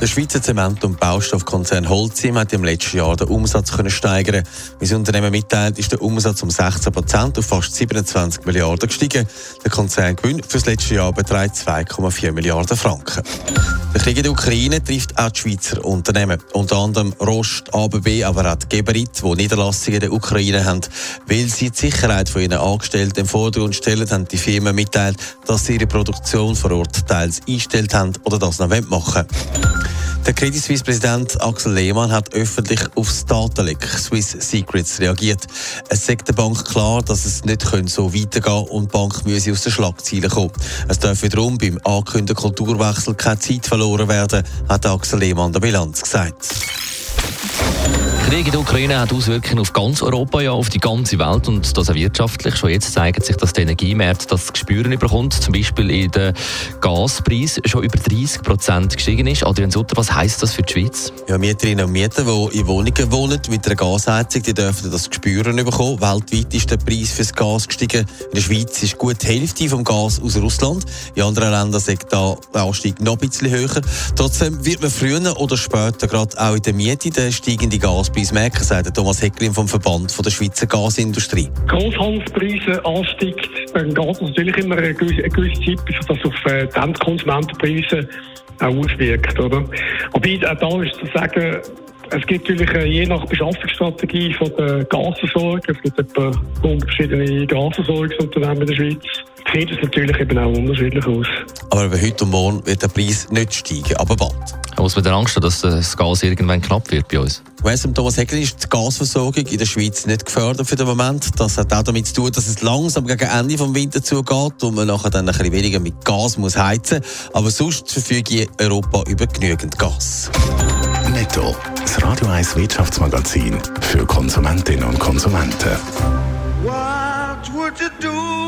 Der Schweizer Zement- und Baustoffkonzern Holcim hat im letzten Jahr den Umsatz können steigern. Wie das Unternehmen mitteilt, ist der Umsatz um 16 Prozent auf fast 27 Milliarden gestiegen. Der Konzerngewinn das letzte Jahr beträgt 2,4 Milliarden Franken. Der Krieg in der Ukraine trifft auch die Schweizer Unternehmen. Unter anderem Rost, ABB, aber auch die Geberit, die Niederlassungen in der Ukraine haben. Weil sie die Sicherheit von ihren Angestellten im Vordergrund stellen, haben die Firmen mitteilt, dass sie ihre Produktion vor Ort teils eingestellt haben oder das noch machen wollen. Der Credit Suisse Präsident Axel Lehmann hat öffentlich auf das Datenleck Swiss Secrets reagiert. Es sagt der Bank klar, dass es nicht so weitergehen und die Bank müsse aus den Schlagzeilen kommen. Es darf wiederum beim angekündigten Kulturwechsel keine Zeit verloren werden, hat Axel Lehmann der Bilanz gesagt. Krieg in der Ukraine hat Auswirkungen auf ganz Europa, ja auf die ganze Welt und das auch wirtschaftlich. Schon jetzt zeigt sich, dass der Energiemarkt das Gespüren bekommt. Zum Beispiel in der Gaspreis schon über 30 Prozent gestiegen ist. Adrian Sutter, was heisst das für die Schweiz? Ja, Mieterinnen und Mieter, die in Wohnungen wohnen mit einer Gasheizung, die dürfen das Gespüren bekommen. Weltweit ist der Preis für das Gas gestiegen. In der Schweiz ist gut die Hälfte vom Gas aus Russland. In anderen Ländern sagt der Anstieg noch ein bisschen höher. Trotzdem wird man früher oder später gerade auch in der Miete den steigenden Gaspreis etwas merken, sagt Thomas Hecklin vom Verband von der Schweizer Gasindustrie. Großhandelspreise ansteigt, dann geht es natürlich immer eine gewisse, Zeit, bis das auf äh, die Endkonsumentenpreise auch auswirkt. Oder? Aber auch da ist zu sagen, es gibt natürlich äh, je nach Beschaffungsstrategie von der Gasversorgung, es gibt etwa 100 verschiedene Gasversorgungsunternehmen in der Schweiz, sieht es natürlich eben auch unterschiedlich aus. Aber heute und morgen wird der Preis nicht steigen, aber bald. Muss man dann Angst haben, dass das Gas irgendwann knapp wird bei uns? Weiss Thomas Hecklin ist die Gasversorgung in der Schweiz nicht gefördert für den Moment. Das hat auch damit zu tun, dass es langsam gegen Ende des Winters zugeht und man nachher dann ein bisschen weniger mit Gas muss heizen Aber sonst verfüge Europa über genügend Gas. Netto. Das Radio 1 Wirtschaftsmagazin für Konsumentinnen und Konsumenten. What would you do